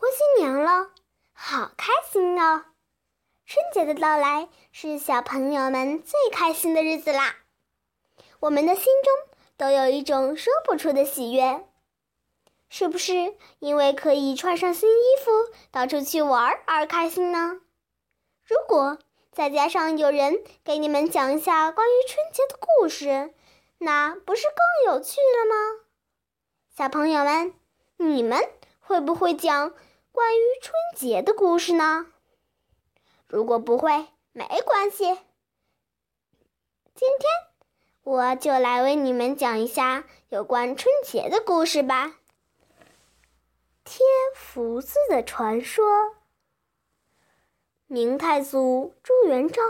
过新年了，好开心哦！春节的到来是小朋友们最开心的日子啦，我们的心中都有一种说不出的喜悦。是不是因为可以穿上新衣服到处去玩而开心呢？如果再加上有人给你们讲一下关于春节的故事，那不是更有趣了吗？小朋友们，你们会不会讲关于春节的故事呢？如果不会，没关系，今天我就来为你们讲一下有关春节的故事吧。贴福字的传说。明太祖朱元璋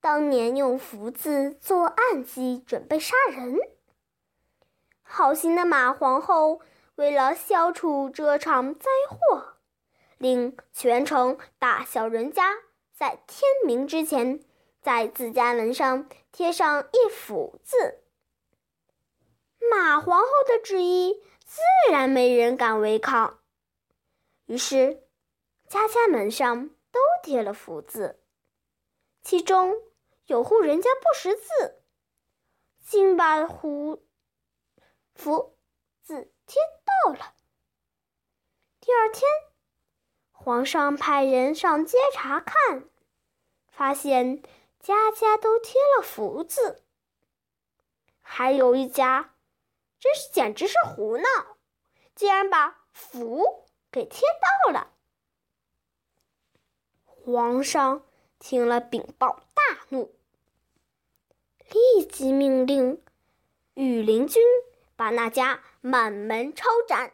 当年用福字做暗计，准备杀人。好心的马皇后为了消除这场灾祸，令全城大小人家在天明之前，在自家门上贴上一福字。马皇后的旨意。自然没人敢违抗，于是家家门上都贴了福字。其中有户人家不识字，竟把福福字贴到了。第二天，皇上派人上街查看，发现家家都贴了福字，还有一家。真是简直是胡闹！竟然把福给贴到了。皇上听了禀报大怒，立即命令御林军把那家满门抄斩。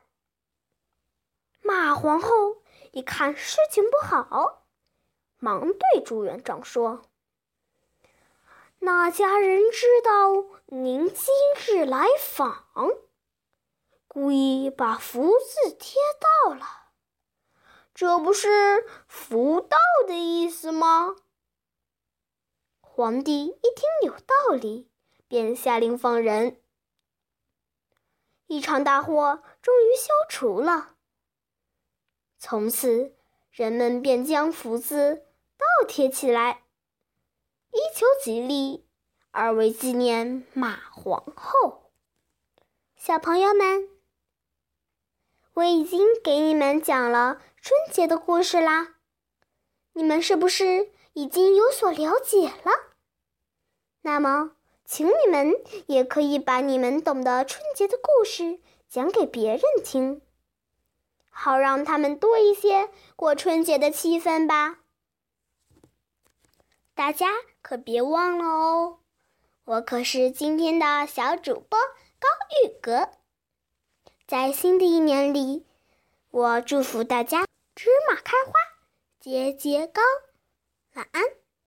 马皇后一看事情不好，忙对朱元璋说。那家人知道您今日来访，故意把福字贴到了，这不是福到的意思吗？皇帝一听有道理，便下令放人。一场大祸终于消除了，从此人们便将福字倒贴起来。一求吉利，二为纪念马皇后。小朋友们，我已经给你们讲了春节的故事啦，你们是不是已经有所了解了？那么，请你们也可以把你们懂得春节的故事讲给别人听，好让他们多一些过春节的气氛吧。大家可别忘了哦，我可是今天的小主播高玉格。在新的一年里，我祝福大家芝麻开花，节节高。晚安。